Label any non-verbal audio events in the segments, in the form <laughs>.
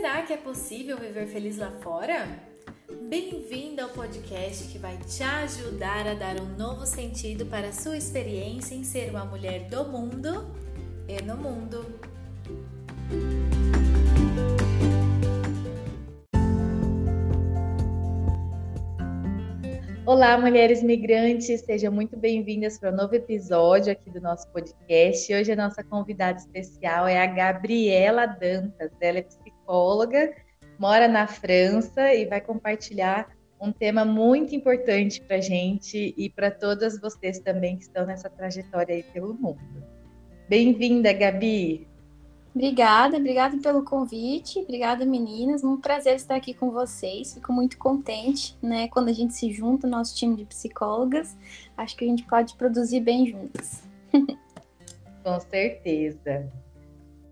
Será que é possível viver feliz lá fora? Bem-vindo ao podcast que vai te ajudar a dar um novo sentido para a sua experiência em ser uma mulher do mundo e no mundo. Olá, mulheres migrantes, sejam muito bem-vindas para um novo episódio aqui do nosso podcast. Hoje a nossa convidada especial é a Gabriela Dantas. Ela é psicóloga, mora na França e vai compartilhar um tema muito importante para a gente e para todas vocês também que estão nessa trajetória aí pelo mundo. Bem-vinda, Gabi! Obrigada, obrigada pelo convite, obrigada meninas, um prazer estar aqui com vocês, fico muito contente, né, quando a gente se junta, nosso time de psicólogas, acho que a gente pode produzir bem juntas. <laughs> com certeza.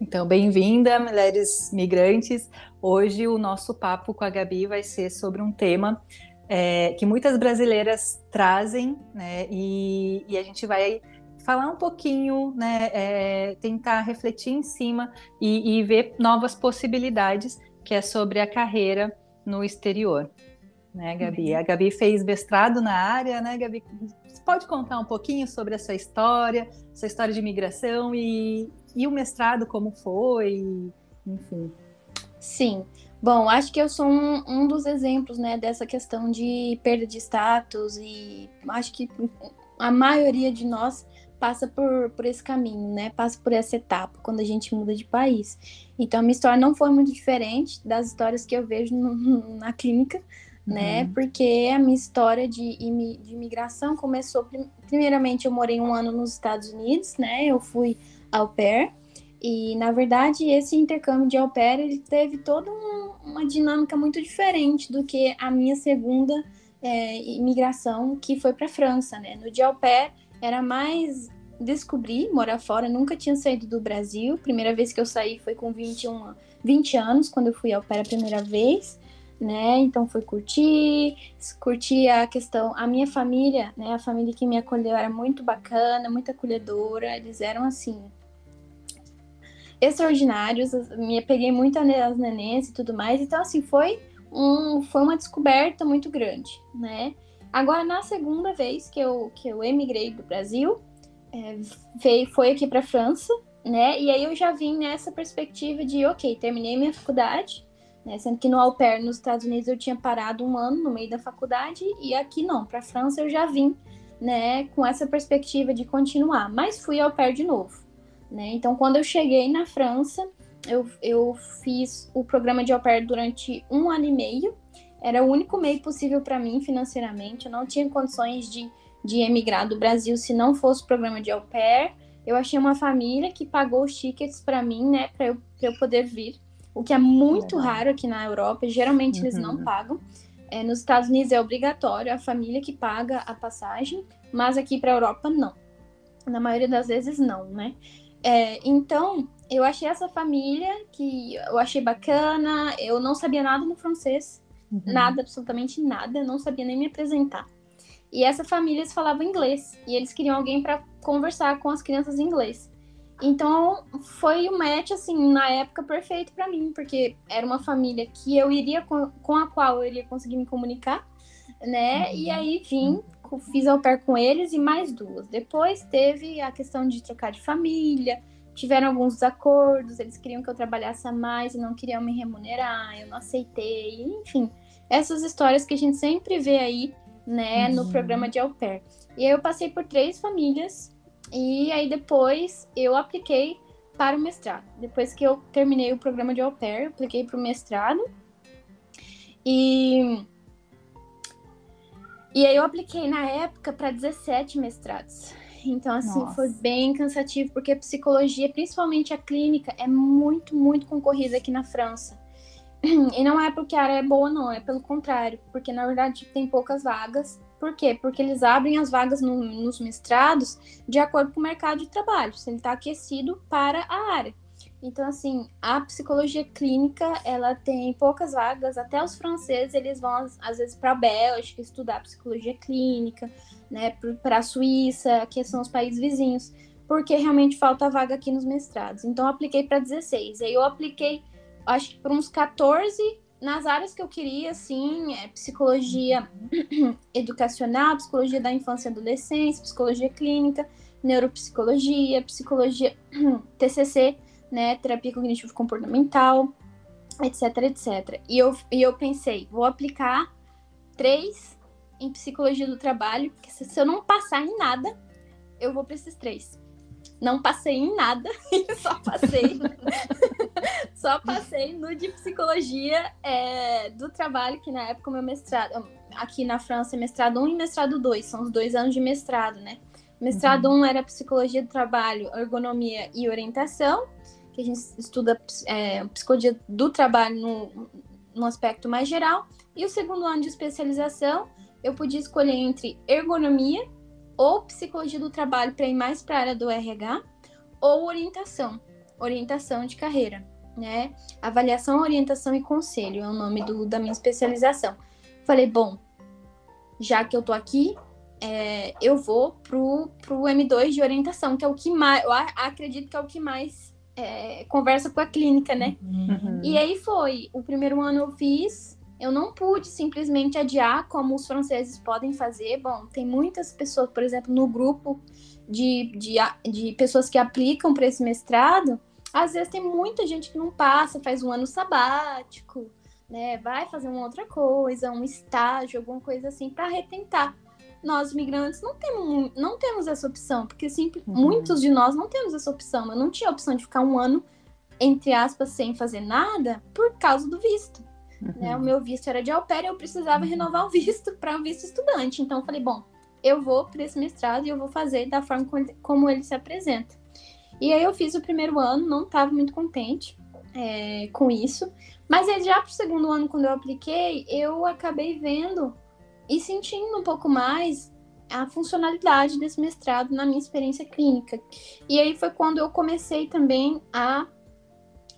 Então, bem-vinda, mulheres migrantes. Hoje o nosso papo com a Gabi vai ser sobre um tema é, que muitas brasileiras trazem, né? E, e, a gente vai falar um pouquinho, né? É, tentar refletir em cima e, e ver novas possibilidades, que é sobre a carreira no exterior né, Gabi? Uhum. A Gabi fez mestrado na área, né, Gabi? Você pode contar um pouquinho sobre a sua história, sua história de imigração e, e o mestrado, como foi, enfim. Sim. Bom, acho que eu sou um, um dos exemplos, né, dessa questão de perda de status e acho que a maioria de nós passa por, por esse caminho, né? Passa por essa etapa quando a gente muda de país. Então, a minha história não foi muito diferente das histórias que eu vejo no, <laughs> na clínica, né? Uhum. Porque a minha história de, de imigração começou. Primeiramente, eu morei um ano nos Estados Unidos, né? Eu fui au pair. E, na verdade, esse intercâmbio de au pair ele teve toda um, uma dinâmica muito diferente do que a minha segunda é, imigração, que foi para a França, né? No de au pair, era mais descobrir, morar fora. Nunca tinha saído do Brasil. Primeira vez que eu saí foi com 21, 20 anos, quando eu fui au pair a primeira vez né? Então foi curtir, curtir a questão. A minha família, né? A família que me acolheu era muito bacana, muito acolhedora. Eles eram assim extraordinários. Me peguei muito as nenês e tudo mais. Então assim foi um, foi uma descoberta muito grande, né? Agora na segunda vez que eu que eu emigrei do Brasil, é, veio, foi aqui para França, né? E aí eu já vim nessa perspectiva de, ok, terminei minha faculdade, né? Sendo que no au pair nos Estados Unidos eu tinha parado um ano no meio da faculdade e aqui não, para França eu já vim, né, com essa perspectiva de continuar, mas fui au pair de novo, né? Então quando eu cheguei na França, eu, eu fiz o programa de au pair durante um ano e meio, era o único meio possível para mim financeiramente, eu não tinha condições de, de emigrar do Brasil se não fosse o programa de au pair. Eu achei uma família que pagou os tickets para mim, né, para eu, eu poder vir o que é muito raro aqui na Europa. Geralmente uhum. eles não uhum. pagam. É, nos Estados Unidos é obrigatório a família que paga a passagem, mas aqui para a Europa não. Na maioria das vezes não, né? É, então eu achei essa família que eu achei bacana. Eu não sabia nada no francês, uhum. nada, absolutamente nada. Não sabia nem me apresentar. E essa família eles falavam inglês e eles queriam alguém para conversar com as crianças em inglês. Então, foi um match, assim, na época perfeito para mim, porque era uma família que eu iria, com, com a qual eu iria conseguir me comunicar, né? Uhum. E aí vim, fiz ao pair com eles e mais duas. Depois teve a questão de trocar de família, tiveram alguns desacordos, eles queriam que eu trabalhasse a mais e não queriam me remunerar, eu não aceitei, enfim. Essas histórias que a gente sempre vê aí, né, no uhum. programa de au pair. E aí eu passei por três famílias e aí depois eu apliquei para o mestrado. Depois que eu terminei o programa de au pair, eu apliquei para o mestrado. E e aí eu apliquei na época para 17 mestrados. Então, assim, Nossa. foi bem cansativo, porque a psicologia, principalmente a clínica, é muito, muito concorrida aqui na França. <clears throat> E não é porque a área é boa, não, é pelo contrário, porque na verdade tem poucas vagas por quê? Porque eles abrem as vagas no, nos mestrados de acordo com o mercado de trabalho, se ele está aquecido para a área. Então, assim, a psicologia clínica, ela tem poucas vagas, até os franceses, eles vão, às vezes, para a Bélgica estudar psicologia clínica, né, para a Suíça, que são os países vizinhos, porque realmente falta vaga aqui nos mestrados. Então, eu apliquei para 16. Aí eu apliquei acho que por uns 14 nas áreas que eu queria, assim, é psicologia <clears throat> educacional, psicologia da infância e adolescência, psicologia clínica, neuropsicologia, psicologia <clears throat> TCC, né, terapia cognitivo comportamental, etc, etc. E eu, e eu pensei, vou aplicar três em psicologia do trabalho, porque se, se eu não passar em nada, eu vou para esses três. Não passei em nada, <laughs> só passei. <laughs> só passei no de psicologia é, do trabalho, que na época o meu mestrado, aqui na França, é mestrado 1 e mestrado 2, são os dois anos de mestrado, né? Mestrado 1 uhum. um era psicologia do trabalho, ergonomia e orientação, que a gente estuda é, psicologia do trabalho no, no aspecto mais geral. E o segundo ano de especialização, eu podia escolher entre ergonomia ou psicologia do trabalho para ir mais para a área do RH, ou orientação, orientação de carreira, né? Avaliação, orientação e conselho é o nome do, da minha especialização. Falei, bom, já que eu tô aqui, é, eu vou pro, pro M2 de orientação, que é o que mais, eu acredito que é o que mais é, conversa com a clínica, né? Uhum. E aí foi, o primeiro ano eu fiz, eu não pude simplesmente adiar como os franceses podem fazer. Bom, tem muitas pessoas, por exemplo, no grupo de, de, de pessoas que aplicam para esse mestrado, às vezes tem muita gente que não passa, faz um ano sabático, né? Vai fazer uma outra coisa, um estágio, alguma coisa assim, para retentar. Nós, migrantes, não temos, não temos essa opção, porque sempre, uhum. muitos de nós não temos essa opção. Eu não tinha a opção de ficar um ano, entre aspas, sem fazer nada por causa do visto. Uhum. Né? O meu visto era de au pair, eu precisava uhum. renovar o visto para o visto estudante. Então, eu falei, bom, eu vou para esse mestrado e eu vou fazer da forma como ele se apresenta. E aí eu fiz o primeiro ano, não estava muito contente é, com isso. Mas aí, já para o segundo ano, quando eu apliquei, eu acabei vendo e sentindo um pouco mais a funcionalidade desse mestrado na minha experiência clínica. E aí foi quando eu comecei também a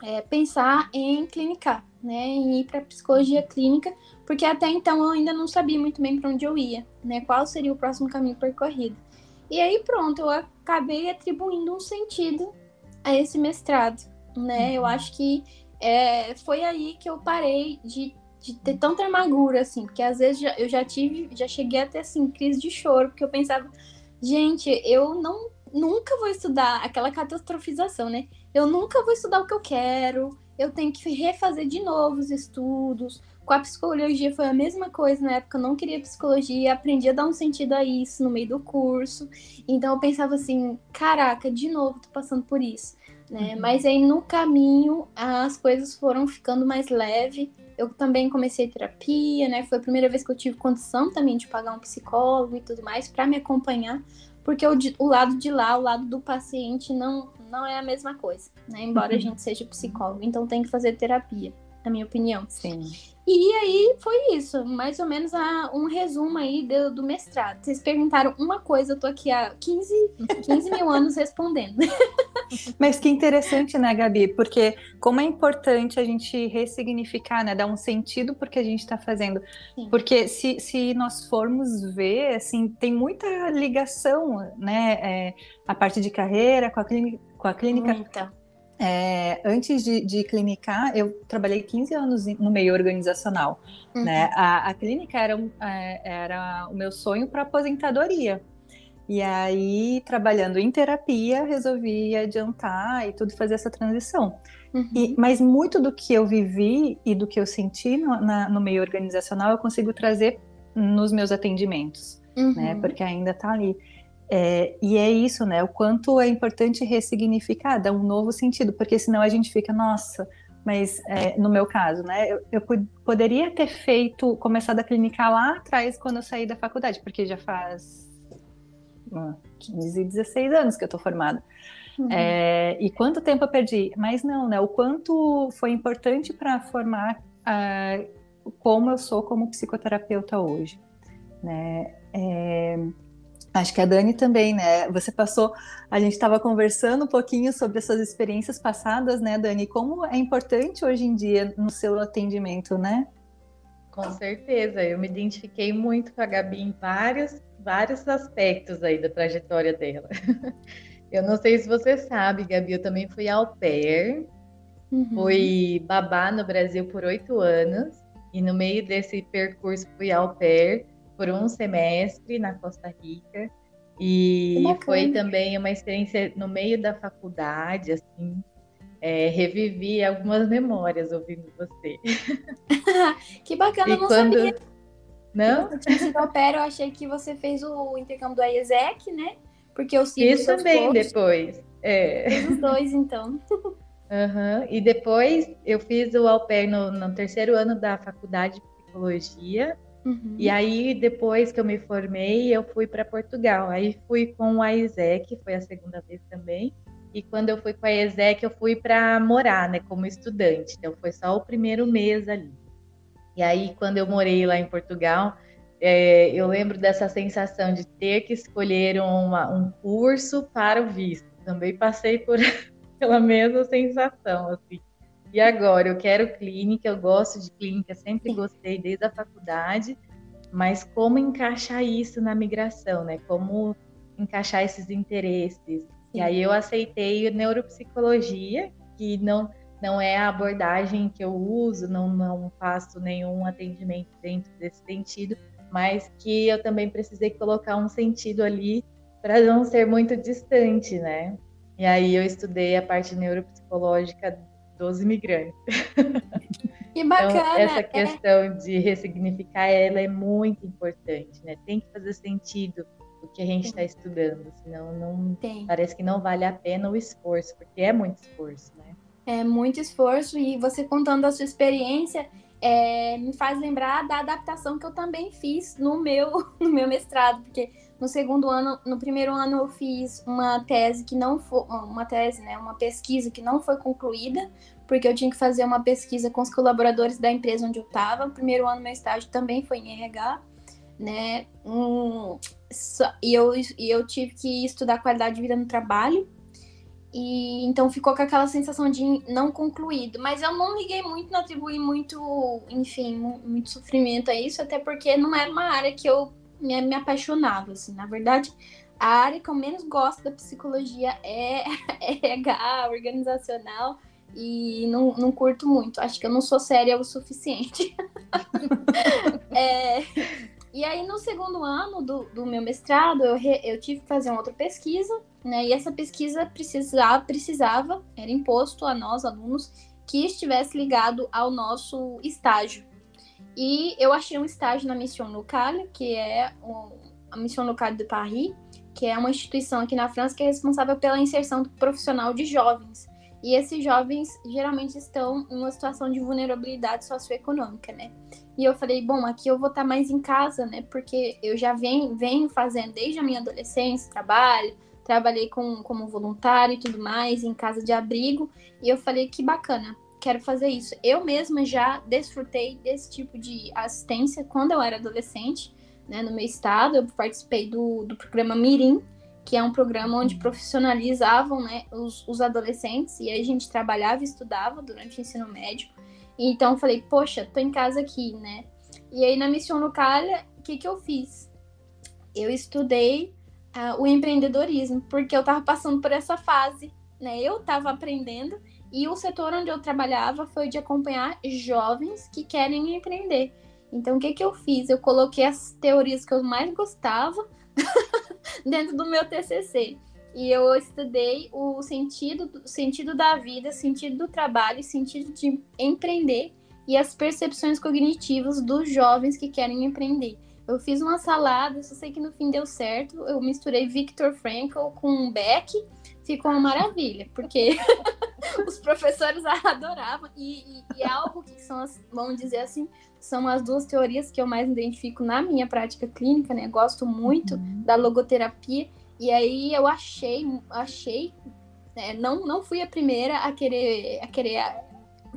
é, pensar em clinicar né, em ir para psicologia clínica, porque até então eu ainda não sabia muito bem para onde eu ia, né, qual seria o próximo caminho percorrido. E aí pronto, eu acabei atribuindo um sentido a esse mestrado, né? Uhum. Eu acho que é, foi aí que eu parei de, de ter tanta amargura, assim, porque às vezes já, eu já tive, já cheguei a ter assim crise de choro, porque eu pensava, gente, eu não nunca vou estudar aquela catastrofização, né? Eu nunca vou estudar o que eu quero, eu tenho que refazer de novo os estudos. Com a psicologia foi a mesma coisa, na época eu não queria psicologia, aprendi a dar um sentido a isso no meio do curso. Então eu pensava assim, caraca, de novo tô passando por isso. Né? Uhum. Mas aí no caminho as coisas foram ficando mais leve. Eu também comecei terapia, né? Foi a primeira vez que eu tive condição também de pagar um psicólogo e tudo mais para me acompanhar, porque o, o lado de lá, o lado do paciente não não é a mesma coisa, né? Embora a uhum. gente seja psicólogo, então tem que fazer terapia, na minha opinião. Sim. E aí foi isso, mais ou menos a, um resumo aí do, do, mestrado. Vocês perguntaram uma coisa, eu tô aqui há 15, 15 mil anos respondendo. <laughs> Mas que interessante, né, Gabi? Porque como é importante a gente ressignificar, né? Dar um sentido porque a gente está fazendo. Sim. Porque se, se nós formos ver, assim, tem muita ligação, né? É, a parte de carreira com a clínica. Com a clínica Muita é, antes de, de, clinicar, eu trabalhei 15 anos no meio organizacional. Uhum. Né? A, a, clínica era, é, era o meu sonho para aposentadoria. E aí, trabalhando em terapia, resolvi adiantar e tudo fazer essa transição. Uhum. E, mas muito do que eu vivi e do que eu senti no, na, no meio organizacional, eu consigo trazer nos meus atendimentos, né? uhum. né? Porque ainda está ali. É, e é isso, né? O quanto é importante ressignificar, dar um novo sentido, porque senão a gente fica, nossa, mas é, no meu caso, né? Eu, eu, poderia ter feito, começado a clinicar lá atrás quando eu saí da faculdade, porque já faz 15, 16 anos que eu tô formada. Uhum. É, e quanto tempo eu perdi? Mas não, né? O quanto foi importante para formar como eu sou como psicoterapeuta hoje, né? É, Acho que a Dani também, né? Você passou, a gente estava conversando um pouquinho sobre essas experiências passadas, né, Dani? Como é importante hoje em dia no seu atendimento, né? Com certeza, eu me identifiquei muito com a Gabi em vários, vários aspectos aí da trajetória dela. <laughs> Eu não sei se você sabe, Gabi, eu também fui au pair Uhum. Fui babá no Brasil por oito anos e no meio desse percurso fui ao pair por um semestre na Costa Rica. E foi também uma experiência no meio da faculdade, assim, é, revivi algumas memórias ouvindo você. <laughs> que bacana, e não quando... sabia. Não? Sido eu achei que você fez o intercâmbio do IESEC, né? Porque eu sigo Isso também depois. É. Os dois, então. Uhum. E depois eu fiz o au pair no, no terceiro ano da faculdade de psicologia. Uhum. E aí, depois que eu me formei, eu fui para Portugal. Aí fui com a ISEC, foi a segunda vez também. E quando eu fui com a ESEC, eu fui para morar, né, como estudante. Então foi só o primeiro mês ali. E aí, quando eu morei lá em Portugal, é, eu lembro dessa sensação de ter que escolher uma, um curso para o visto. Também passei por <laughs> pela mesma sensação, assim. E agora, eu quero clínica, eu gosto de clínica, sempre gostei desde a faculdade, mas como encaixar isso na migração, né? Como encaixar esses interesses, e aí eu aceitei neuropsicologia, que não, não é a abordagem que eu uso, não, não faço nenhum atendimento dentro desse sentido, mas que eu também precisei colocar um sentido ali para não ser muito distante, né? E aí eu estudei a parte neuropsicológica dos imigrantes. <laughs> Que bacana! Então, essa é. questão é... de ressignificar ela é muito importante, né? Tem que fazer sentido o que a gente está estudando, senão não Tem. parece que não vale a pena o esforço, porque é muito esforço, né? É muito esforço e você contando a sua experiência é, me faz lembrar da adaptação que eu também fiz no meu <laughs> no meu mestrado, porque no segundo ano, no primeiro ano eu fiz uma tese que não foi uma tese, né, uma pesquisa que não foi concluída, porque eu tinha que fazer uma pesquisa com os colaboradores da empresa onde eu estava. O primeiro ano meu estágio também foi em RH, né? Um, e eu, e eu tive que estudar qualidade de vida no trabalho. E então ficou com aquela sensação de não concluído. Mas eu não liguei muito, não atribuí muito, enfim, muito sofrimento a isso, até porque não era uma área que eu me, apaixonava, assim. Na verdade, a área que eu menos gosto da psicologia é <laughs> RH, organizacional, e não, não curto muito. Acho que eu não sou séria o suficiente. <laughs> é, e aí, no segundo ano do, do meu mestrado, eu, re, eu tive que fazer uma outra pesquisa, né? E essa pesquisa precisava, precisava, era imposto a nós, alunos, que estivesse ligado ao nosso estágio. E eu achei um estágio na Mission Locale, que é a Mission Locale de Paris, que é uma instituição aqui na França que é responsável pela inserção profissional de jovens. E esses jovens geralmente estão em uma situação de vulnerabilidade socioeconômica, né? E eu falei, bom, aqui eu vou estar mais em casa, né? Porque eu já venho, venho fazendo desde a minha adolescência, trabalho, trabalhei com, como voluntário e tudo mais, em casa de abrigo. E eu falei, que bacana, quero fazer isso. Eu mesma já desfrutei desse tipo de assistência quando eu era adolescente, né? No meu estado, eu participei do, do programa Mirim, que é um programa onde profissionalizavam né, os, os adolescentes e aí a gente trabalhava e estudava durante o ensino médio. Então eu falei, poxa, tô em casa aqui, né? E aí na Missão Localha, o que, que eu fiz? Eu estudei uh, o empreendedorismo, porque eu tava passando por essa fase, né? Eu tava aprendendo e o setor onde eu trabalhava foi de acompanhar jovens que querem empreender. Então o que, que eu fiz? Eu coloquei as teorias que eu mais gostava <laughs> dentro do meu TCC. E eu estudei o sentido, o sentido da vida, sentido do trabalho, sentido de empreender e as percepções cognitivas dos jovens que querem empreender. Eu fiz uma salada, só sei que no fim deu certo. Eu misturei Viktor Frankl com Beck, ficou uma maravilha, porque <laughs> professores <laughs> adoravam. E, e, e, é algo que são as, vamos dizer assim, são as duas teorias que eu mais identifico na minha prática clínica, né? Gosto muito uhum. da logoterapia. E aí eu achei, achei, né? não, não fui a primeira a querer, a querer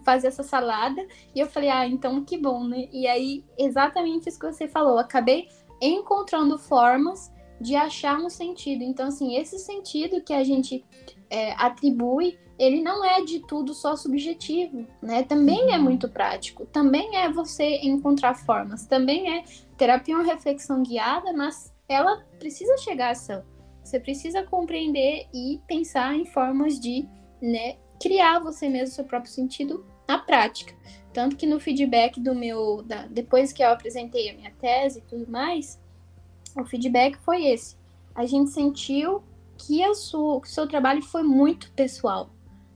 fazer essa salada. E eu falei, ah, então que bom, né? E aí, exatamente isso que você falou. Acabei encontrando formas de achar um sentido. Então, assim, esse sentido que a gente é, atribui ele não é de tudo só subjetivo, né? Também é uhum. muito prático, também é você encontrar formas, também é terapia uma reflexão guiada, mas ela precisa chegar à ação. Você precisa compreender e pensar em formas de, né, criar você mesmo seu próprio sentido na prática. Tanto que no feedback do meu, da, depois que eu apresentei a minha tese e tudo mais, o feedback foi esse. A gente sentiu que, que o seu trabalho foi muito pessoal,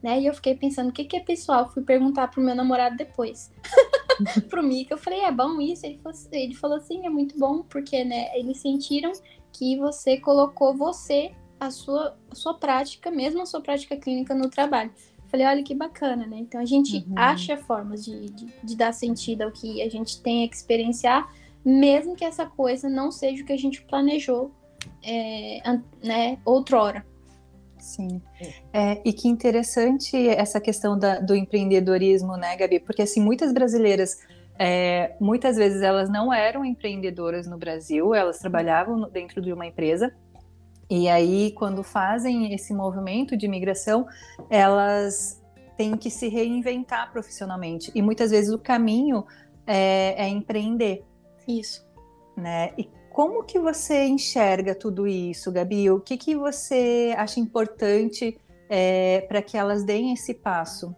né? E eu fiquei pensando, o que, que é pessoal? Fui perguntar pro meu namorado depois. <laughs> pro Mika, eu falei, é bom isso? Ele falou, ele falou assim, é muito bom, porque, né, eles sentiram que você colocou você, a sua, a sua prática, mesmo a sua prática clínica no trabalho. Falei, olha que bacana, né? Então a gente uhum. acha formas de, de, de, dar sentido ao que a gente tem que experienciar, mesmo que essa coisa não seja o que a gente planejou, é, né, outrora. Sim. É, e que interessante essa questão da, do empreendedorismo, né, Gabi? Porque assim, muitas brasileiras, é, muitas vezes elas não eram empreendedoras no Brasil, elas trabalhavam dentro de uma empresa e aí, quando fazem esse movimento de imigração, elas têm que se reinventar profissionalmente. E muitas vezes o caminho é, é empreender. Isso. Né? E como que você enxerga tudo isso, Gabi? O que, que você acha importante é, para que elas deem esse passo?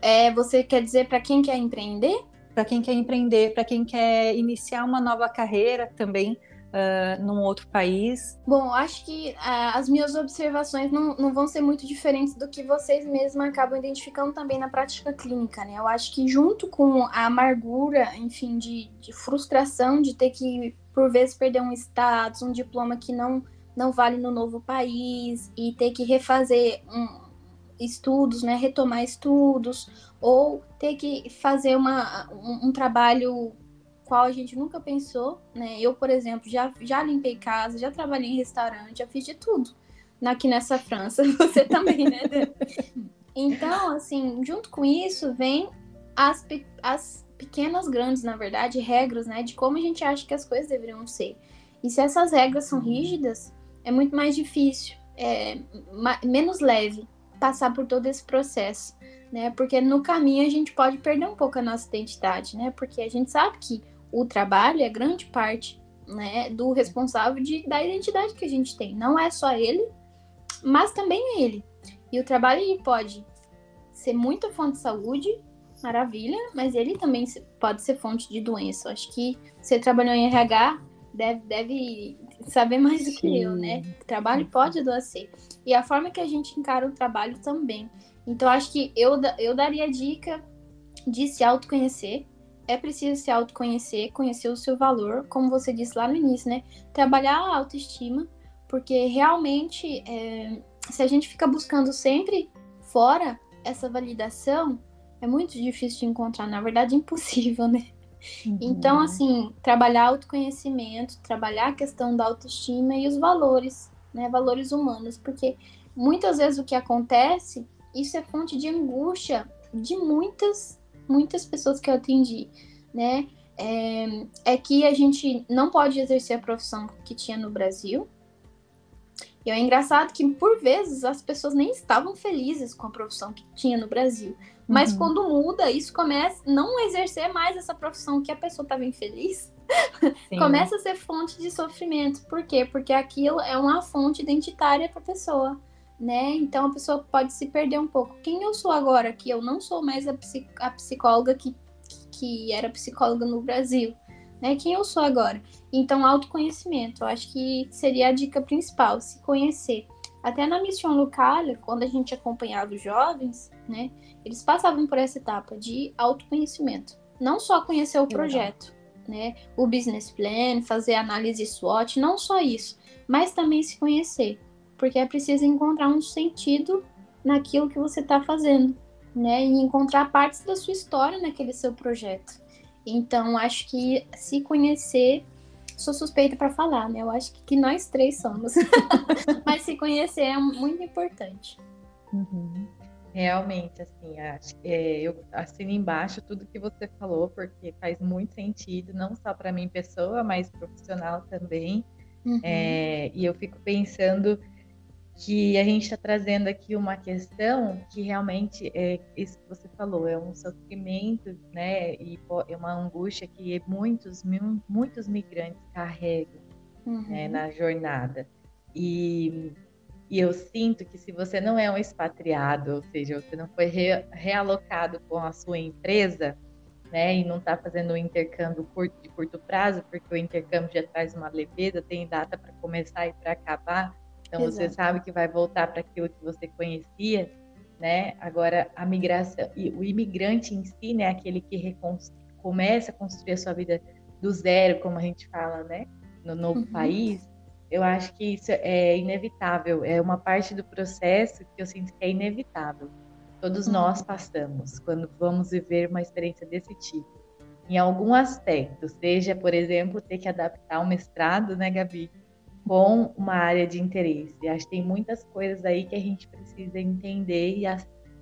É, você quer dizer para quem quer empreender? Para quem quer empreender, para quem quer iniciar uma nova carreira também uh, num outro país? Bom, acho que uh, as minhas observações não, não vão ser muito diferentes do que vocês mesmos acabam identificando também na prática clínica, né? Eu acho que junto com a amargura, enfim, de, de frustração de ter que, por vezes, perder um status, um diploma que não, não vale no novo país e ter que refazer um, estudos, né, retomar estudos, ou ter que fazer uma, um, um, trabalho qual a gente nunca pensou, né? Eu, por exemplo, já, já limpei casa, já trabalhei em restaurante, já fiz de tudo aqui nessa França. <laughs> Você também, né? então, assim, junto com isso, vem as, as pequenas, grandes, na verdade, regras, né? De como a gente acha que as coisas deveriam ser. E se essas regras são rígidas, é muito mais difícil, é, menos leve passar por todo esse processo, né? Porque no caminho a gente pode perder um pouco a nossa identidade, né? Porque a gente sabe que o trabalho é grande parte né, do responsável de, da identidade que a gente tem. Não é só ele, mas também é ele. E o trabalho ele pode ser muita fonte de saúde, maravilha, mas ele também pode ser fonte de doença. Eu acho que você trabalhou em RH, deve, deve saber mais do que eu, né? O trabalho pode adoecer. E a forma que a gente encara o trabalho também. Então, acho que eu, eu daria a dica de se autoconhecer, é preciso se autoconhecer, conhecer o seu valor, como você disse lá no início, né? Trabalhar a autoestima, porque realmente, é, se a gente fica buscando sempre fora essa validação, é muito difícil de encontrar, na verdade, <laughs> impossível, né? Uhum. Então, assim, trabalhar autoconhecimento, trabalhar a questão da autoestima e os valores, né? Valores humanos, porque muitas vezes o que acontece, isso é fonte de angústia de muitas muitas pessoas que eu atendi, né? É, é que a gente não pode exercer a profissão que tinha no Brasil. E é engraçado que, por vezes, as pessoas nem estavam felizes com a profissão que tinha no Brasil. Mas uhum. quando muda, isso começa a não exercer mais essa profissão que a pessoa estava infeliz. <laughs> começa a ser fonte de sofrimento. Por quê? Porque aquilo é uma fonte identitária para a pessoa né? Então a pessoa pode se perder um pouco. Quem eu sou agora, que eu não sou mais a, psic a psicóloga que, que era psicóloga no Brasil, né? Quem eu sou agora? Então, autoconhecimento, eu acho que seria a dica principal, se conhecer. Até na Missão Lucalha, quando a gente acompanhava os jovens, né? Eles passavam por essa etapa de autoconhecimento. Não só conhecer o projeto, né? O business plan, fazer análise SWOT, não só isso, mas também se conhecer porque é preciso encontrar um sentido naquilo que você está fazendo, né? E encontrar partes da sua história naquele seu projeto. Então, acho que se conhecer, sou suspeita para falar, né? Eu acho que, que nós três somos, <laughs> mas se conhecer é muito importante. Uhum. Realmente, assim, acho, é, eu assino embaixo tudo que você falou, porque faz muito sentido, não só para mim, pessoa, mas profissional também. Uhum. É, e eu fico pensando que a gente está trazendo aqui uma questão que realmente é isso que você falou, é um sofrimento, né, e é uma angústia que muitos, muitos migrantes carregam né, uhum. né, na jornada. E E eu sinto que se você não é um expatriado, ou seja, você não foi re realocado com a sua empresa, né, e não está fazendo um intercâmbio curto, de curto prazo, porque o intercâmbio já traz uma leveza, tem data para começar e para acabar, então Exato. você sabe que vai voltar para aquilo que você conhecia, né? Agora a migração e o imigrante em si, né, aquele que começa a construir a sua vida do zero, como a gente fala, né, no novo uhum. país, eu acho que isso é inevitável, é uma parte do processo que eu sinto que é inevitável. Todos uhum. nós passamos quando vamos viver uma experiência desse tipo. Em algum aspecto, seja, por exemplo, ter que adaptar um mestrado, né, Gabi, com uma área de interesse. Acho que tem muitas coisas aí que a gente precisa entender e, a,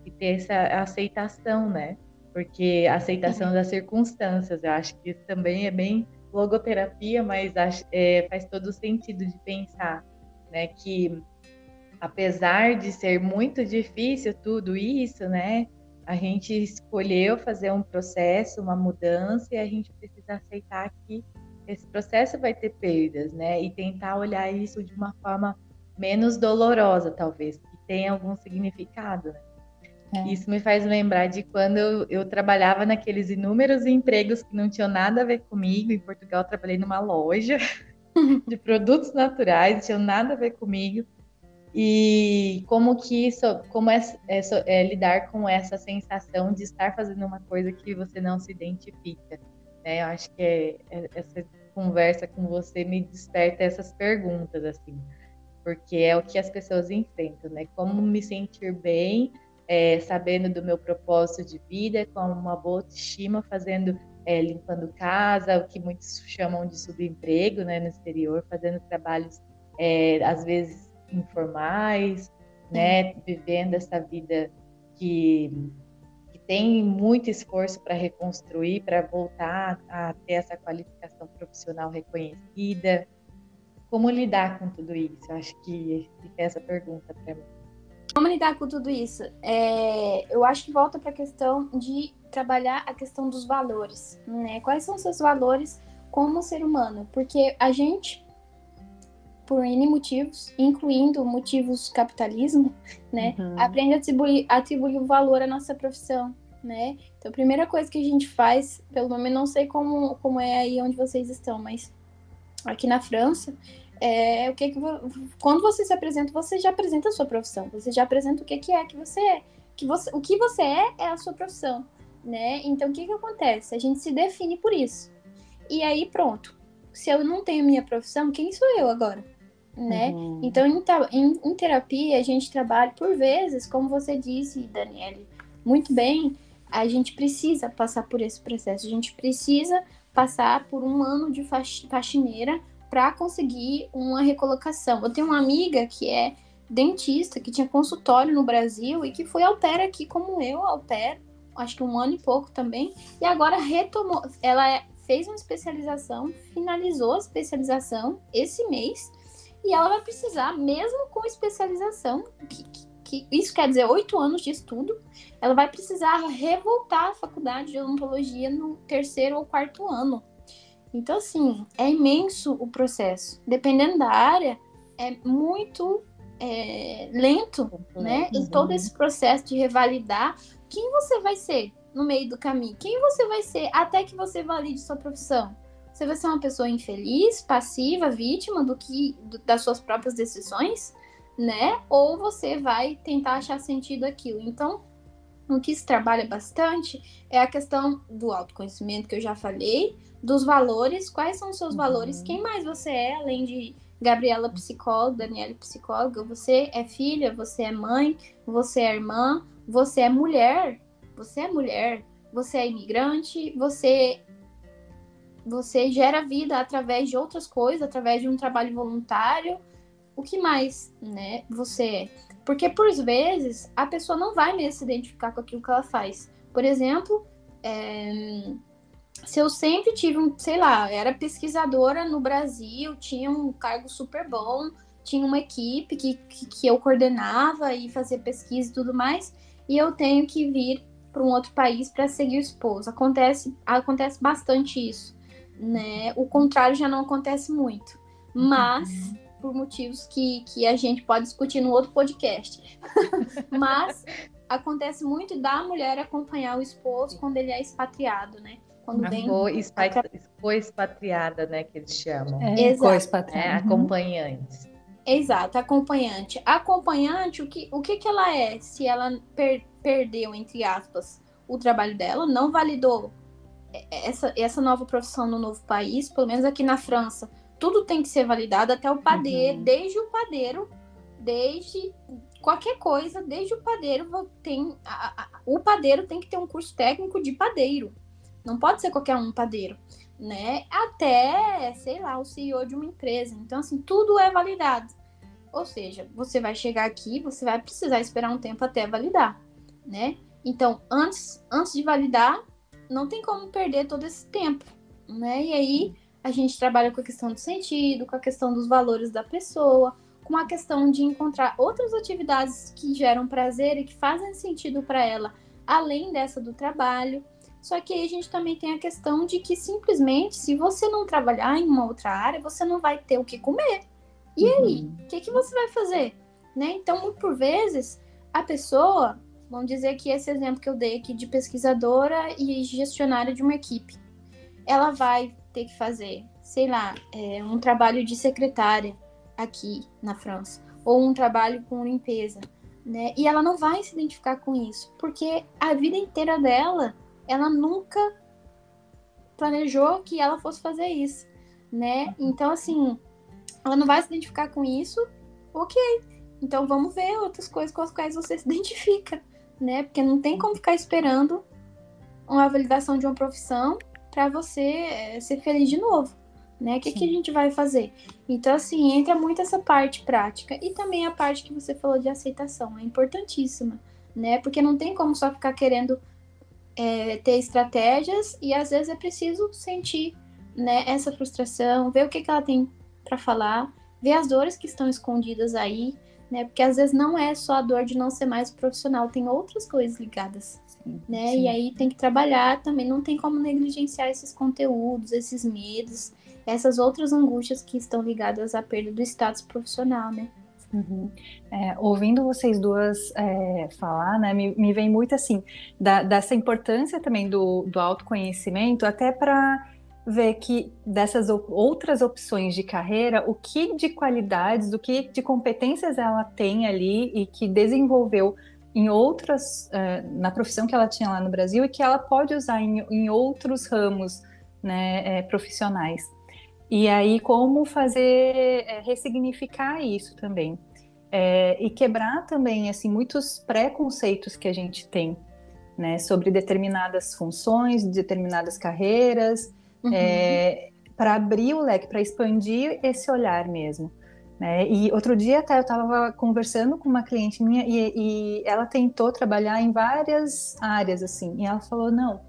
e ter essa aceitação, né? Porque aceitação das circunstâncias, eu acho que isso também é bem logoterapia, mas acho, é, faz todo sentido de pensar, né, que apesar de ser muito difícil tudo isso, né, a gente escolheu fazer um processo, uma mudança, e a gente precisa aceitar que esse processo vai ter perdas, né, e tentar olhar isso de uma forma menos dolorosa, talvez, que tenha algum significado, né? É. Isso me faz lembrar de quando eu, eu, trabalhava naqueles inúmeros empregos que não tinham nada a ver comigo. Em Portugal, trabalhei numa loja <laughs> de produtos naturais, não tinham nada a ver comigo. E como que isso, como é, é, é, lidar com essa sensação de estar fazendo uma coisa que você não se identifica. Né? Eu acho que é, é, essa conversa com você me desperta essas perguntas, assim, porque é o que as pessoas enfrentam, né? Como me sentir bem é, sabendo do meu propósito de vida, com uma boa autoestima, fazendo, é, limpando casa, o que muitos chamam de subemprego né, no exterior, fazendo trabalhos, é, às vezes, informais, né, vivendo essa vida que, que tem muito esforço para reconstruir, para voltar a ter essa qualificação profissional reconhecida. Como lidar com tudo isso? Eu acho que fica essa pergunta para mim. Como lidar com tudo isso? É, eu acho que volta para a questão de trabalhar a questão dos valores, né? Quais são seus valores como ser humano? Porque a gente, por N motivos, incluindo motivos capitalismo, né, uhum. aprende a atribuir, atribuir o valor à nossa profissão, né? Então, a primeira coisa que a gente faz, pelo menos não sei como, como é aí onde vocês estão, mas aqui na França, é, o que, que quando você se apresenta, você já apresenta a sua profissão, você já apresenta o que, que é que você é. Que você, o que você é é a sua profissão, né? Então o que, que acontece? A gente se define por isso. E aí pronto. Se eu não tenho minha profissão, quem sou eu agora? Né? Uhum. Então, em, em, em terapia, a gente trabalha por vezes, como você disse, Daniele, muito bem, a gente precisa passar por esse processo, a gente precisa passar por um ano de faxineira para conseguir uma recolocação. Eu tenho uma amiga que é dentista, que tinha consultório no Brasil e que foi au pair aqui como eu, au pair, acho que um ano e pouco também, e agora retomou, ela é, fez uma especialização, finalizou a especialização esse mês, e ela vai precisar, mesmo com especialização, que, que, que isso quer dizer oito anos de estudo, ela vai precisar revoltar à faculdade de odontologia no terceiro ou quarto ano. Então, assim, é imenso o processo. Dependendo da área, é muito é, lento, uhum. né? Em todo esse processo de revalidar quem você vai ser no meio do caminho. Quem você vai ser até que você valide sua profissão. Você vai ser uma pessoa infeliz, passiva, vítima do que do, das suas próprias decisões, né? Ou você vai tentar achar sentido aquilo. Então, o que se trabalha bastante é a questão do autoconhecimento que eu já falei, dos valores, quais são os seus uhum. valores, quem mais você é, além de Gabriela psicóloga, Daniela psicóloga, você é filha, você é mãe, você é irmã, você é mulher, você é mulher, você é imigrante, você você gera vida através de outras coisas, através de um trabalho voluntário. O que mais, né? Você é? Porque por vezes a pessoa não vai mesmo se identificar com aquilo que ela faz. Por exemplo, é, se eu sempre tive um, sei lá, era pesquisadora no Brasil, tinha um cargo super bom, tinha uma equipe que, que, que eu coordenava e fazia pesquisa e tudo mais, e eu tenho que vir para um outro país para seguir o esposo. Acontece, acontece bastante isso, né? O contrário já não acontece muito. Mas, por motivos que, que a gente pode discutir no outro podcast. <laughs> Mas acontece muito da mulher acompanhar o esposo quando ele é expatriado, né? Quando a vem co-expatriada, né, que eles chamam. É, Exato. É, acompanhantes. Exato, acompanhante. Acompanhante, o que, o que, que ela é? Se ela per, perdeu, entre aspas, o trabalho dela, não validou essa, essa nova profissão no novo país, pelo menos aqui na França, tudo tem que ser validado, até o padeiro, uhum. desde o padeiro, desde qualquer coisa, desde o padeiro tem. A, a, o padeiro tem que ter um curso técnico de padeiro. Não pode ser qualquer um padeiro, né? Até, sei lá, o CEO de uma empresa. Então, assim, tudo é validado. Ou seja, você vai chegar aqui, você vai precisar esperar um tempo até validar, né? Então, antes, antes de validar, não tem como perder todo esse tempo, né? E aí a gente trabalha com a questão do sentido, com a questão dos valores da pessoa, com a questão de encontrar outras atividades que geram prazer e que fazem sentido para ela, além dessa do trabalho. Só que aí a gente também tem a questão de que simplesmente, se você não trabalhar em uma outra área, você não vai ter o que comer. E uhum. aí, o que, que você vai fazer? Né? Então, por vezes, a pessoa Vamos dizer que esse exemplo que eu dei aqui de pesquisadora e gestionária de uma equipe. Ela vai ter que fazer, sei lá, é, um trabalho de secretária aqui na França, ou um trabalho com limpeza, né? E ela não vai se identificar com isso, porque a vida inteira dela, ela nunca planejou que ela fosse fazer isso, né? Então, assim, ela não vai se identificar com isso, ok. Então, vamos ver outras coisas com as quais você se <laughs> identifica né? Porque não tem como ficar esperando uma validação de uma profissão para você é, ser feliz de novo, né? O que, que a gente vai fazer? Então, assim, entra muito essa parte prática e também a parte que você falou de aceitação, é importantíssima, né? Porque não tem como só ficar querendo é, ter estratégias e às vezes é preciso sentir, né, essa frustração, ver o que, que ela tem para falar, ver as dores que estão escondidas aí, né? Porque às vezes não é só a dor de não ser mais profissional, tem outras coisas ligadas, sim, né? Sim. E aí tem que trabalhar também, não tem como negligenciar esses conteúdos, esses medos, essas outras angústias que estão ligadas à perda do status profissional, né? Uhum. É, ouvindo vocês duas é, falar, né, me, me, vem muito assim, da, dessa importância também do, do autoconhecimento, até para ver que dessas outras opções de carreira, o que de qualidades, o que de competências ela tem ali e que desenvolveu em outras, uh, na profissão que ela tinha lá no Brasil e que ela pode usar em, em outros ramos né, é, profissionais. E aí, como fazer, é, ressignificar isso também. É, e quebrar também, assim, muitos preconceitos que a gente tem, né, sobre determinadas funções, determinadas carreiras, uhum. é, para abrir o leque, para expandir esse olhar mesmo. Né? E outro dia até eu estava conversando com uma cliente minha e, e, ela tentou trabalhar em várias áreas assim, e ela falou não,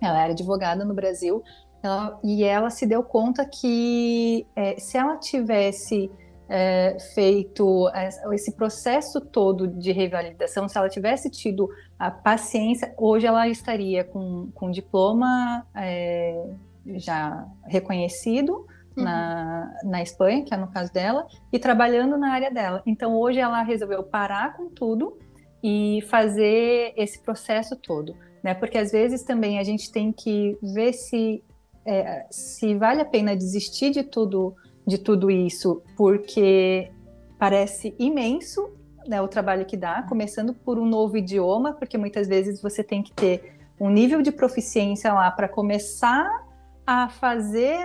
ela era advogada no Brasil ela, e ela se deu conta que é, se ela tivesse é, feito esse processo todo de revalidação, se ela tivesse tido a paciência, hoje ela estaria com, com diploma é, já reconhecido uhum. na, na Espanha, que é no caso dela, e trabalhando na área dela. Então hoje ela resolveu parar com tudo e fazer esse processo todo, né? Porque às vezes também a gente tem que ver se é, se vale a pena desistir de tudo de tudo isso, porque parece imenso né, o trabalho que dá, começando por um novo idioma, porque muitas vezes você tem que ter um nível de proficiência lá para começar a fazer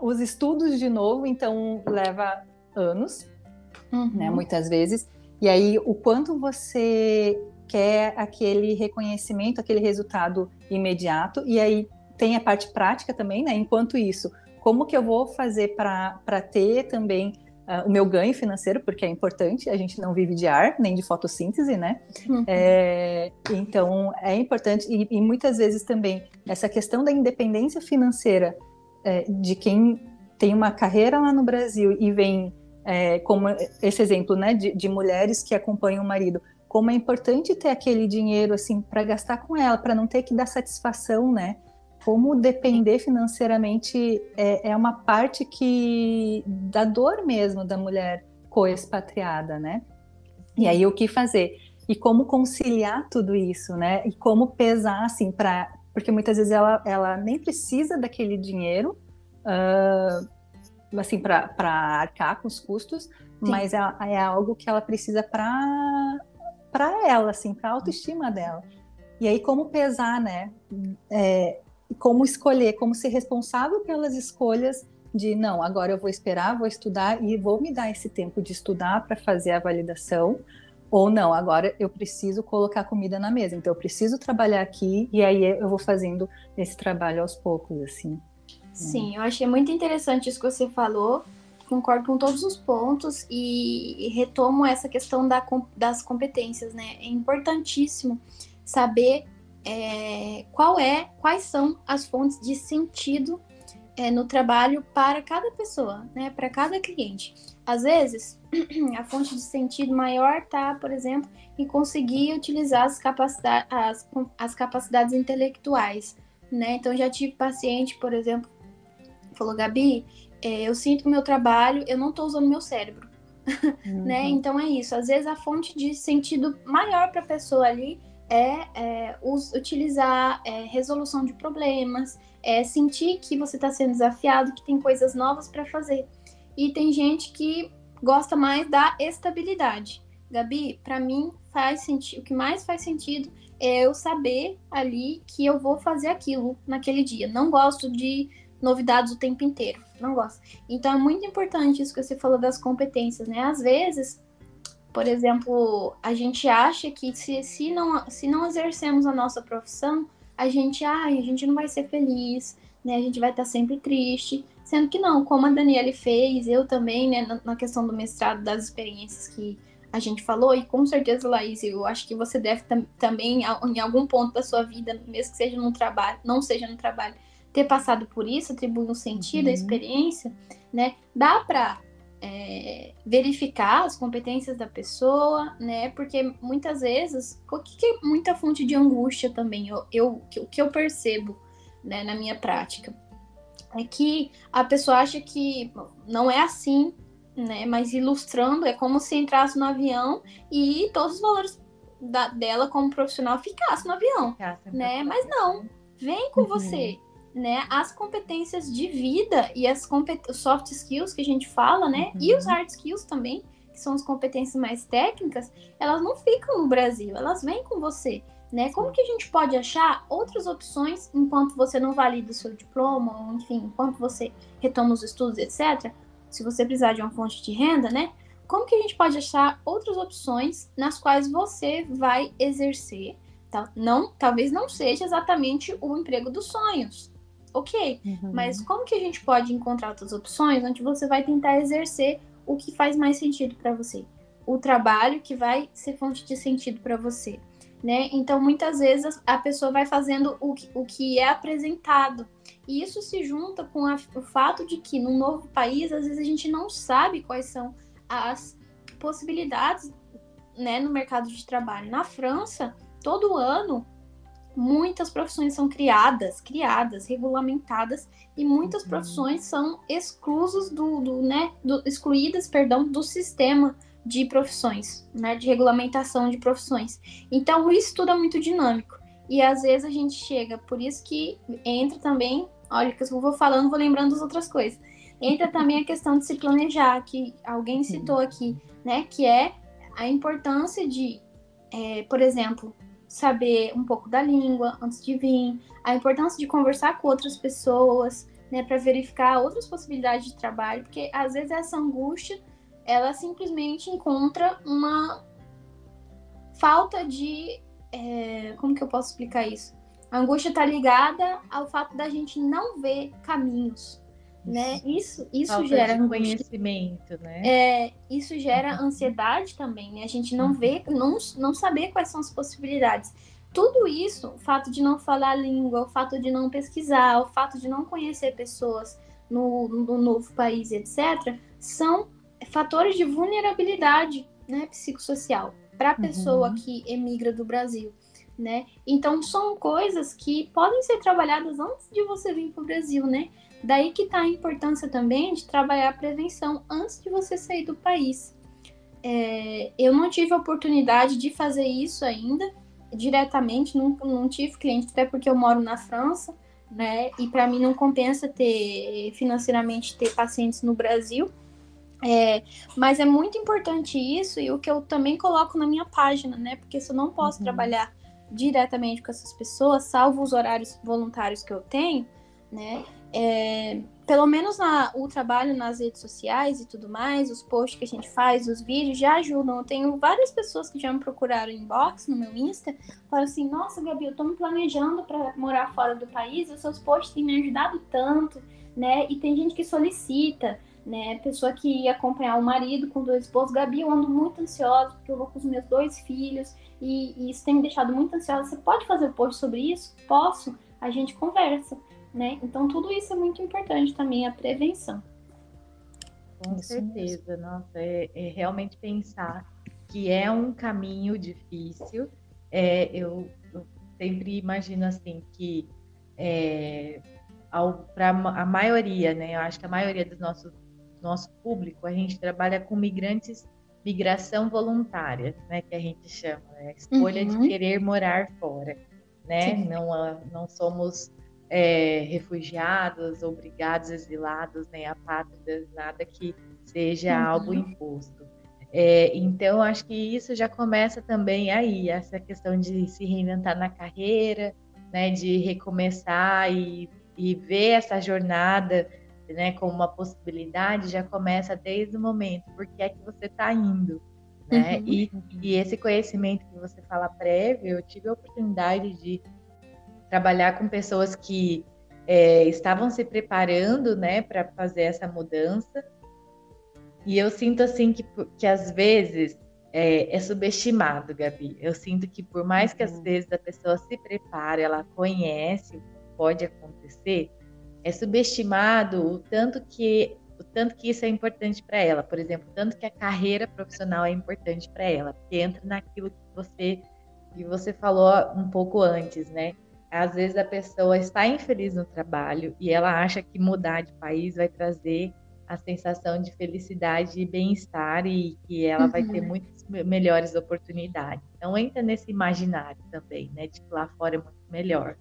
os estudos de novo, então leva anos, uhum. né, muitas vezes. E aí, o quanto você quer aquele reconhecimento, aquele resultado imediato, e aí tem a parte prática também, né? Enquanto isso, como que eu vou fazer para ter também uh, o meu ganho financeiro, porque é importante, a gente não vive de ar, nem de fotossíntese, né? Uhum. É, então, é importante, e, e, muitas vezes também, essa questão da independência financeira é, de quem tem uma carreira lá no Brasil e vem, é, como esse exemplo, né, de, de mulheres que acompanham o marido, como é importante ter aquele dinheiro, assim, para gastar com ela, para não ter que dar satisfação, né? Como depender financeiramente é, é uma parte que da dor mesmo da mulher co-expatriada, né? E aí o que fazer? E como conciliar tudo isso, né? E como pesar assim para porque muitas vezes ela, ela nem precisa daquele dinheiro uh, assim para arcar com os custos, Sim. mas é, é, algo que ela precisa para para ela, assim, para a autoestima dela. E aí como pesar, né? É, como escolher, como ser responsável pelas escolhas de não, agora eu vou esperar, vou estudar e vou me dar esse tempo de estudar para fazer a validação, ou não, agora eu preciso colocar comida na mesa, então eu preciso trabalhar aqui e aí eu vou fazendo esse trabalho aos poucos, assim. Sim, eu achei muito interessante isso que você falou, concordo com todos os pontos e retomo essa questão da, das competências, né? É importantíssimo saber é, qual é, quais são as fontes de sentido é, no trabalho para cada pessoa, né? Para cada cliente. Às vezes, <clears throat> a fonte de sentido maior tá, por exemplo, em conseguir utilizar as, capacidade, as, as capacidades intelectuais, né? Então, já tive paciente, por exemplo, falou, Gabi, é, eu sinto que meu trabalho, eu não estou usando meu cérebro, <laughs> uhum. né? Então, é isso. Às vezes, a fonte de sentido maior para a pessoa ali é, é us, utilizar é, resolução de problemas, é sentir que você está sendo desafiado, que tem coisas novas para fazer. E tem gente que gosta mais da estabilidade. Gabi, para mim faz sentido, o que mais faz sentido é eu saber ali que eu vou fazer aquilo naquele dia. Não gosto de novidades o tempo inteiro, não gosto. Então é muito importante isso que você falou das competências, né? Às vezes, por exemplo, a gente acha que se, se, não, se não exercemos a nossa profissão, a gente, ai, a gente não vai ser feliz, né? A gente vai estar sempre triste. Sendo que não, como a Daniele fez, eu também, né, na, questão do mestrado, das experiências que a gente falou, e com certeza, Laís, eu acho que você deve tam também, em algum ponto da sua vida, mesmo que seja no trabalho, não seja no trabalho, ter passado por isso, atribuir um sentido uhum. à experiência, né? Dá para é, verificar as competências da pessoa, né? Porque muitas vezes, o que, que é muita fonte de angústia também, eu, eu, o que eu percebo né, na minha prática é que a pessoa acha que não é assim, né? Mas ilustrando, é como se entrasse no avião e todos os valores da, dela como profissional ficassem no avião, né? Mas não, vem com uhum. você, né? As competências de vida e as soft skills que a gente fala, né? Uhum. E os hard skills também, que são as competências mais técnicas, elas não ficam no Brasil, elas vêm com você né? Como que a gente pode achar outras opções enquanto você não valida o seu diploma, ou enfim, enquanto você retoma os estudos, etc. Se você precisar de uma fonte de renda, né? Como que a gente pode achar outras opções nas quais você vai exercer, tá? Não, talvez não seja exatamente o emprego dos sonhos, ok? Uhum. Mas como que a gente pode encontrar outras opções onde você vai tentar exercer o que faz mais sentido para você? O trabalho que vai ser fonte de sentido para você né? Então, muitas vezes a pessoa vai fazendo o que, o que é apresentado. E isso se junta com a, o fato de que num novo país, às vezes a gente não sabe quais são as possibilidades né, no mercado de trabalho. Na França, todo ano, muitas profissões são criadas, criadas, regulamentadas, e muitas uhum. profissões são exclusas do, do, né, do, excluídas, perdão, do sistema de profissões, né, de regulamentação de profissões. Então, isso tudo é muito dinâmico. E às vezes a gente chega, por isso que entra também, olha, que eu vou falando, vou lembrando das outras coisas. Entra também a questão de se planejar, que alguém citou aqui, né, que é a importância de, é, por exemplo, saber um pouco da língua antes de vir, a importância de conversar com outras pessoas, né, para verificar outras possibilidades de trabalho, porque às vezes essa angústia ela simplesmente encontra uma falta de. É, como que eu posso explicar isso? A angústia está ligada ao fato da gente não ver caminhos, né? Isso, isso falta gera de conhecimento, né? É, isso gera ansiedade também, né? A gente não vê, não, não saber quais são as possibilidades. Tudo isso, o fato de não falar a língua, o fato de não pesquisar, o fato de não conhecer pessoas no, no novo país, etc., são fatores de vulnerabilidade né, psicossocial para a pessoa uhum. que emigra do Brasil. né? Então são coisas que podem ser trabalhadas antes de você vir para o Brasil, né? Daí que está a importância também de trabalhar a prevenção antes de você sair do país. É, eu não tive a oportunidade de fazer isso ainda diretamente, não, não tive cliente, até porque eu moro na França, né? E para mim não compensa ter financeiramente ter pacientes no Brasil. É, mas é muito importante isso e o que eu também coloco na minha página, né? Porque se eu não posso uhum. trabalhar diretamente com essas pessoas, salvo os horários voluntários que eu tenho, né? É, pelo menos na, o trabalho nas redes sociais e tudo mais, os posts que a gente faz, os vídeos já ajudam. Eu tenho várias pessoas que já me procuraram inbox no meu Insta, falam assim: Nossa, Gabi, eu tô me planejando para morar fora do país, os seus posts têm me ajudado tanto, né? E tem gente que solicita, né? Pessoa que ia acompanhar o marido com dois esposos. Gabi, eu ando muito ansiosa porque eu vou com os meus dois filhos e, e isso tem me deixado muito ansiosa. Você pode fazer post sobre isso? Posso? A gente conversa né? Então tudo isso é muito importante também, a prevenção. Com isso certeza, mesmo. nossa, é, é, realmente pensar que é um caminho difícil. É, eu, eu, sempre imagino assim que é, para a maioria, né? Eu acho que a maioria do nosso nosso público, a gente trabalha com migrantes, migração voluntária, né? Que a gente chama, né? a escolha uhum. de querer morar fora, né? Não, não somos é, refugiados, obrigados, exilados, nem né, apátridas, nada que seja uhum. algo imposto. É, então, acho que isso já começa também aí, essa questão de se reinventar na carreira, né, de recomeçar e, e ver essa jornada né, como uma possibilidade, já começa desde o momento, porque é que você está indo. Né? Uhum. E, e esse conhecimento que você fala prévio, eu tive a oportunidade de trabalhar com pessoas que é, estavam se preparando, né, para fazer essa mudança. E eu sinto assim que, que às vezes é, é, subestimado, Gabi. Eu sinto que por mais que às uhum. vezes a pessoa se prepare, ela conhece o que pode acontecer, é subestimado o tanto que o tanto que isso é importante para ela. Por exemplo, tanto que a carreira profissional é importante para ela, porque entra naquilo que você que você falou um pouco antes, né? Às vezes a pessoa está infeliz no trabalho e ela acha que mudar de país vai trazer a sensação de felicidade e bem-estar e que ela uhum. vai ter uhum. muitas melhores oportunidades. Então entra nesse imaginário também, né, de que lá fora é muito melhor.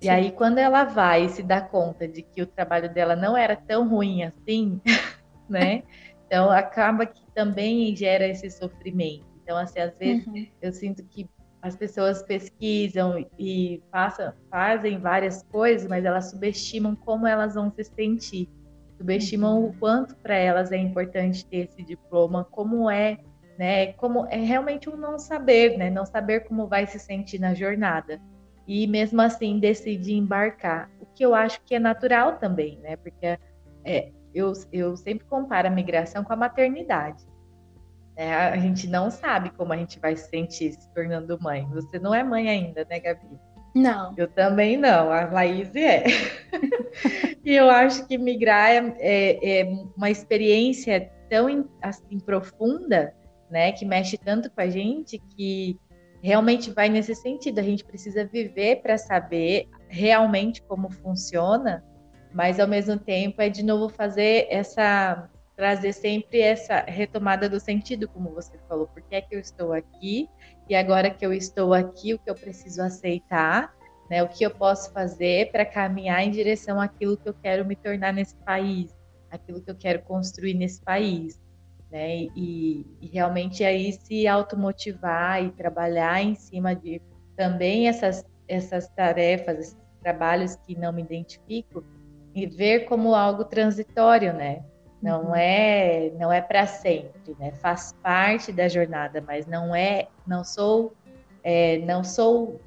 E Sim. aí quando ela vai e se dá conta de que o trabalho dela não era tão ruim assim, <laughs> né? Então acaba que também gera esse sofrimento. Então assim, às vezes uhum. eu sinto que as pessoas pesquisam e fazem várias coisas, mas elas subestimam como elas vão se sentir, subestimam o quanto para elas é importante ter esse diploma, como é, né? Como é realmente um não saber, né? Não saber como vai se sentir na jornada e mesmo assim decidir embarcar, o que eu acho que é natural também, né? Porque é, eu, eu sempre comparo a migração com a maternidade. É, a gente não sabe como a gente vai se sentir se tornando mãe. Você não é mãe ainda, né, Gabi? Não. Eu também não, a Laís é. <laughs> e eu acho que migrar é, é, é, uma experiência tão assim, profunda, né, que mexe tanto com a gente, que realmente vai nesse sentido. A gente precisa viver para saber realmente como funciona, mas ao mesmo tempo é de novo fazer essa trazer sempre essa retomada do sentido, como você falou, por que é que eu estou aqui e agora que eu estou aqui, o que eu preciso aceitar, né? O que eu posso fazer para caminhar em direção àquilo que eu quero me tornar nesse país, aquilo que eu quero construir nesse país, né? E, e realmente aí se automotivar e trabalhar em cima de também essas essas tarefas, esses trabalhos que não me identifico e ver como algo transitório, né? Não uhum. é, não é para sempre, né? Faz parte da jornada, mas não é, não sou, é, não sou,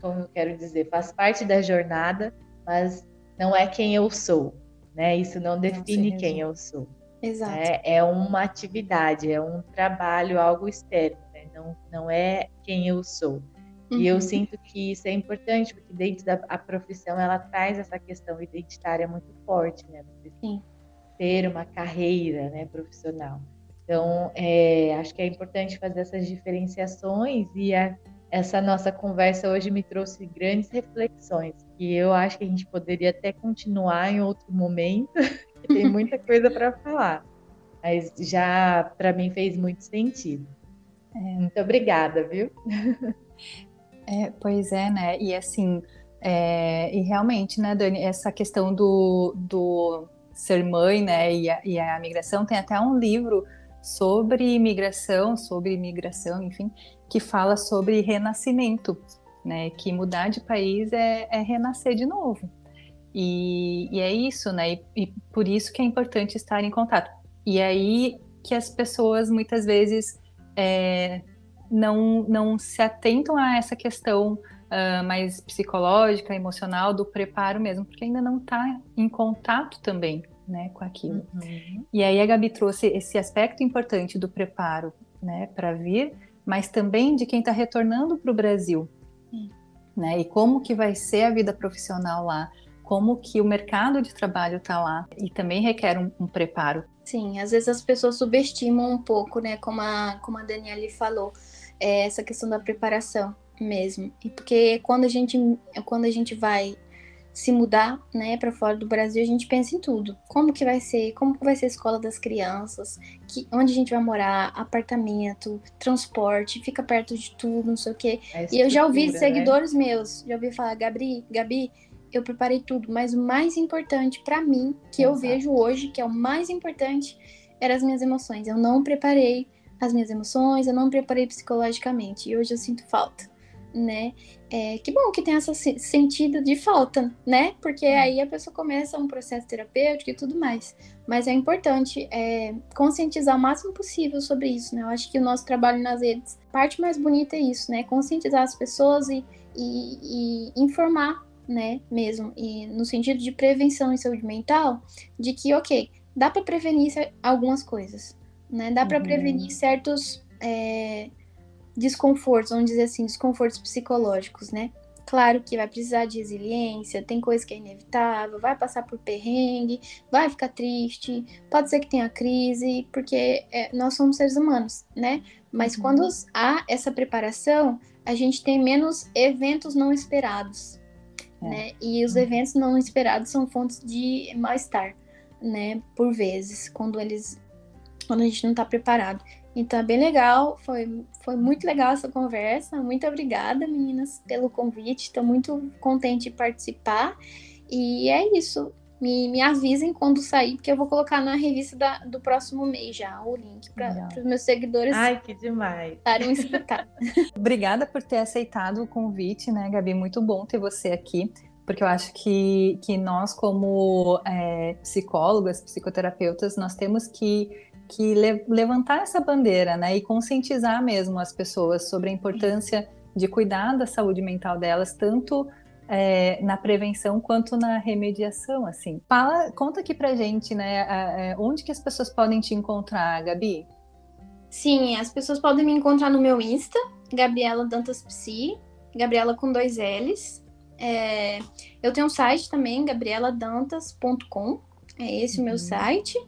como eu quero dizer, faz parte da jornada, mas não é quem eu sou, né? Isso não define não quem eu sou. Exato. Né? É uma atividade, é um trabalho, algo externo, né? não, não é quem eu sou. Uhum. E eu uhum. sinto que isso é importante, porque dentro da profissão ela traz essa questão identitária muito forte, né? Você Sim ter uma carreira né, profissional. Então, é, acho que é importante fazer essas diferenciações e a, essa nossa conversa hoje me trouxe grandes reflexões, que eu acho que a gente poderia até continuar em outro momento, <laughs> que tem muita coisa para falar. Mas já para mim fez muito sentido. É. Muito obrigada, viu? É, pois é, né? E assim, é, e realmente, né, Dani, essa questão do, do ser mãe, né, e a, e a migração, tem até um livro sobre imigração, sobre imigração, enfim, que fala sobre renascimento, né? Que mudar de país é, é renascer de novo. E, e, é isso, né? E, e, por isso que é importante estar em contato. E aí que as pessoas muitas vezes é, não, não se atentam a essa questão uh, mais psicológica, emocional, do preparo mesmo, porque ainda não está em contato também né, com aquilo. Uhum. E aí a Gabi trouxe esse aspecto importante do preparo, né, para vir, mas também de quem está retornando para o Brasil, uhum. né, e como que vai ser a vida profissional lá, como que o mercado de trabalho está lá e também requer um, um, preparo. Sim, às vezes as pessoas subestimam um pouco, né, como a, como a Daniele falou, é essa questão da preparação mesmo, e porque quando a gente, quando a gente vai se mudar, né, para fora do Brasil, a gente pensa em tudo. Como que vai ser? Como que vai ser a escola das crianças? Que, onde a gente vai morar? Apartamento, transporte, fica perto de tudo, não sei o quê. E eu já ouvi né? seguidores meus, já ouvi falar, Gabi, Gabi, eu preparei tudo, mas o mais importante para mim, que Exato. eu vejo hoje, que é o mais importante, eram as minhas emoções. Eu não preparei as minhas emoções, eu não preparei psicologicamente. E hoje eu sinto falta né? É, que bom que tem esse sentido de falta, né? Porque aí a pessoa começa um processo terapêutico e tudo mais. Mas é importante é, conscientizar o máximo possível sobre isso, né? Eu acho que o nosso trabalho nas redes, parte mais bonita é isso, né? Conscientizar as pessoas e, e, e informar, né? Mesmo, e no sentido de prevenção em saúde mental, de que, ok, dá para prevenir algumas coisas, né? Dá para uhum. prevenir certos. É, desconfortos, vamos dizer assim, desconfortos psicológicos, né? Claro que vai precisar de resiliência, tem coisa que é inevitável, vai passar por perrengue, vai ficar triste, pode ser que tenha crise, porque é, nós somos seres humanos, né? Mas uhum. quando há essa preparação, a gente tem menos eventos não esperados, é. né? E os uhum. eventos não esperados são fontes de mal-estar, né? Por vezes, quando eles, quando a gente não está preparado. Então é bem legal, foi, foi muito legal essa conversa. Muito obrigada, meninas, pelo convite. Estou muito contente de participar. E é isso. Me, me avisem quando sair, porque eu vou colocar na revista da, do próximo mês já o link para os meus seguidores. Ai, que demais! Um escutar. <laughs> Obrigada por ter aceitado o convite, né, Gabi? Muito bom ter você aqui porque eu acho que, que nós, como é, psicólogas, psicoterapeutas, nós temos que que le levantar essa bandeira, né, e conscientizar mesmo as pessoas sobre a importância de cuidar da saúde mental delas, tanto é, na prevenção quanto na remediação, assim. Fala, conta aqui pra gente, né, onde que as pessoas podem te encontrar, Gabi? Sim, as pessoas podem me encontrar no meu Insta, Gabriela Dantas Psi, Gabriela com dois L's. É, eu tenho um site também, gabrieladantas.com, é esse uhum. o meu uhum. site.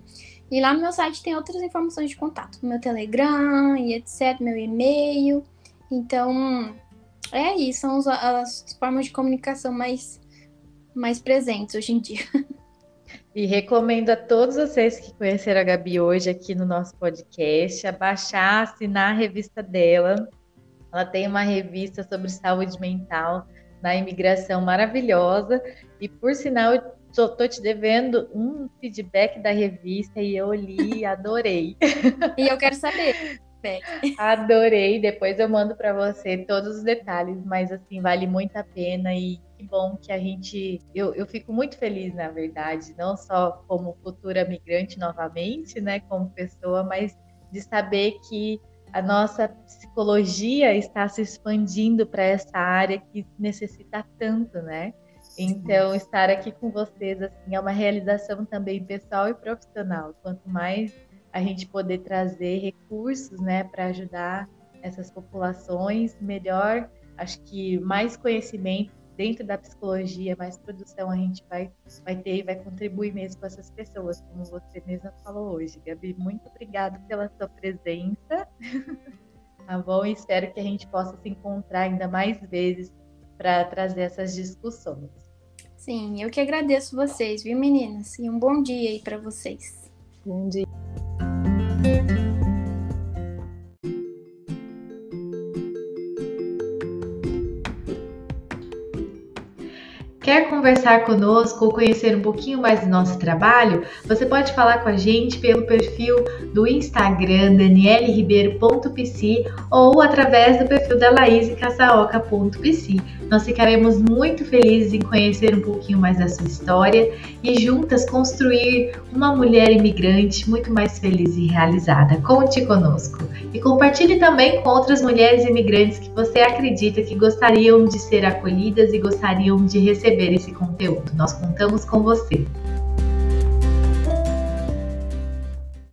E lá no meu site tem outras informações de contato, meu Telegram e etc, meu e-mail. Então, é isso, são as, as formas de comunicação mais, mais presentes hoje em dia. <laughs> E recomendo a todos vocês que conheceram a Gabi hoje aqui no nosso podcast a baixar, assinar a revista dela. Ela tem uma revista sobre saúde mental na imigração maravilhosa. E por sinal, Tô, tô, te devendo um feedback da revista e eu li, <laughs> adorei. e eu quero saber. Adorei, depois eu mando para você todos os detalhes, mas assim, vale muito a pena e que bom que a gente. Eu, eu fico muito feliz, na verdade, não só como futura migrante novamente, né, como pessoa, mas de saber que a nossa psicologia está se expandindo para essa área que necessita tanto, né? Então, estar aqui com vocês assim, é uma realização também pessoal e profissional. Quanto mais a gente poder trazer recursos né, para ajudar essas populações, melhor, acho que mais conhecimento dentro da psicologia, mais produção a gente vai, vai ter e vai contribuir mesmo com essas pessoas, como você mesma falou hoje. Gabi, muito obrigada pela sua presença. <laughs> Tá bom? Espero que a gente possa se encontrar ainda mais vezes para trazer essas discussões. Sim, eu que agradeço vocês, viu, meninas? E um bom dia aí para vocês. Bom dia. Quer conversar conosco ou conhecer um pouquinho mais do nosso trabalho? Você pode falar com a gente pelo perfil do Instagram danieleribeiro.pc ou através do perfil da laísecasaoca.pc. Nós ficaremos muito felizes em conhecer um pouquinho mais da sua história e juntas construir uma mulher imigrante muito mais feliz e realizada. Conte conosco e compartilhe também com outras mulheres imigrantes que você acredita que gostariam de ser acolhidas e gostariam de receber esse conteúdo. Nós contamos com você.